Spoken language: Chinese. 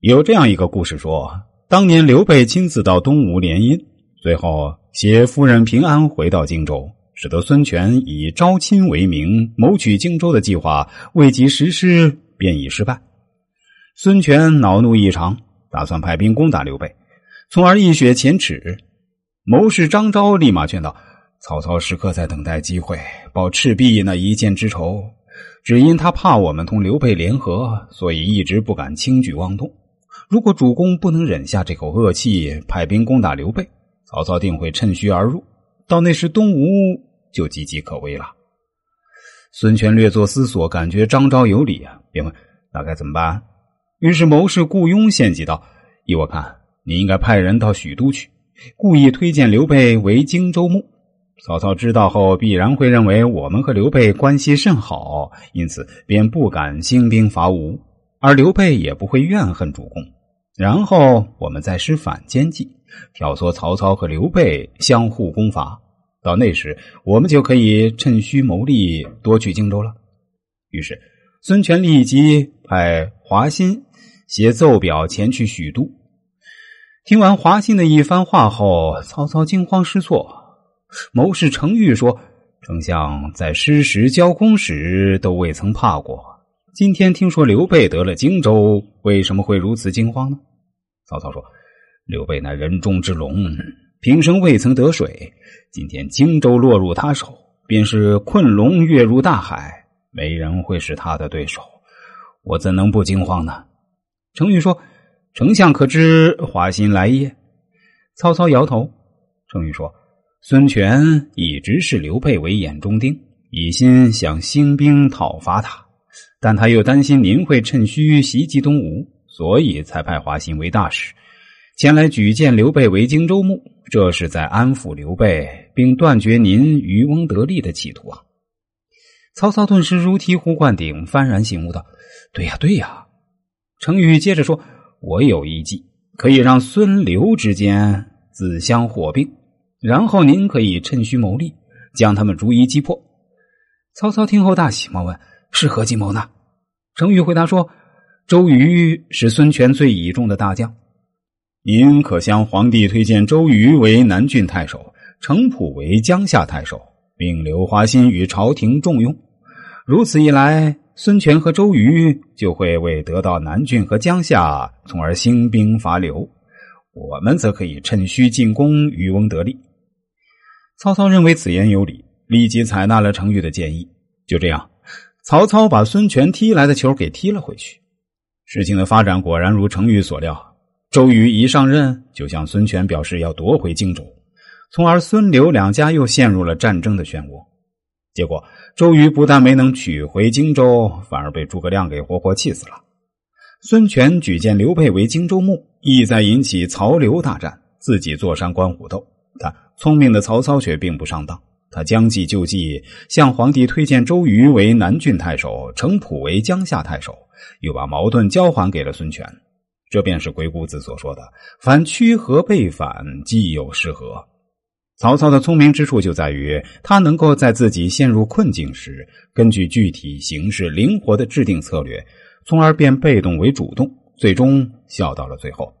有这样一个故事说，当年刘备亲自到东吴联姻，最后携夫人平安回到荆州，使得孙权以招亲为名谋取荆州的计划未及实施便已失败。孙权恼怒异常，打算派兵攻打刘备，从而一雪前耻。谋士张昭立马劝道：“曹操时刻在等待机会报赤壁那一箭之仇，只因他怕我们同刘备联合，所以一直不敢轻举妄动。”如果主公不能忍下这口恶气，派兵攻打刘备，曹操定会趁虚而入，到那时东吴就岌岌可危了。孙权略作思索，感觉张昭有理啊，便问：“那该怎么办？”于是谋士顾雍献计道：“依我看，你应该派人到许都去，故意推荐刘备为荆州牧。曹操知道后，必然会认为我们和刘备关系甚好，因此便不敢兴兵伐吴，而刘备也不会怨恨主公。”然后我们再施反间计，挑唆曹操和刘备相互攻伐。到那时，我们就可以趁虚谋利，夺取荆州了。于是，孙权立即派华歆写奏表前去许都。听完华歆的一番话后，曹操惊慌失措。谋士程昱说：“丞相在失时交攻时都未曾怕过，今天听说刘备得了荆州，为什么会如此惊慌呢？”曹操说：“刘备乃人中之龙，平生未曾得水。今天荆州落入他手，便是困龙跃入大海，没人会是他的对手。我怎能不惊慌呢？”程昱说：“丞相可知华歆来也？”曹操摇头。程昱说：“孙权一直视刘备为眼中钉，一心想兴兵讨伐他，但他又担心您会趁虚袭击东吴。”所以才派华歆为大使，前来举荐刘备为荆州牧，这是在安抚刘备，并断绝您渔翁得利的企图啊！曹操顿时如醍醐灌顶，幡然醒悟道：“对呀，对呀！”程昱接着说：“我有一计，可以让孙刘之间自相火并，然后您可以趁虚谋利，将他们逐一击破。”曹操听后大喜，忙问：“是何计谋呢？”程昱回答说。周瑜是孙权最倚重的大将，您可向皇帝推荐周瑜为南郡太守，程普为江夏太守，并留华歆与朝廷重用。如此一来，孙权和周瑜就会为得到南郡和江夏，从而兴兵伐刘。我们则可以趁虚进攻，渔翁得利。曹操认为此言有理，立即采纳了程昱的建议。就这样，曹操把孙权踢来的球给踢了回去。事情的发展果然如程昱所料，周瑜一上任就向孙权表示要夺回荆州，从而孙刘两家又陷入了战争的漩涡。结果，周瑜不但没能取回荆州，反而被诸葛亮给活活气死了。孙权举荐刘备为荆州牧，意在引起曹刘大战，自己坐山观虎斗。但聪明的曹操却并不上当。他将计就计，向皇帝推荐周瑜为南郡太守，程普为江夏太守，又把矛盾交还给了孙权。这便是鬼谷子所说的“凡屈和背反，既有失和”。曹操的聪明之处就在于，他能够在自己陷入困境时，根据具体形势灵活的制定策略，从而变被动为主动，最终笑到了最后。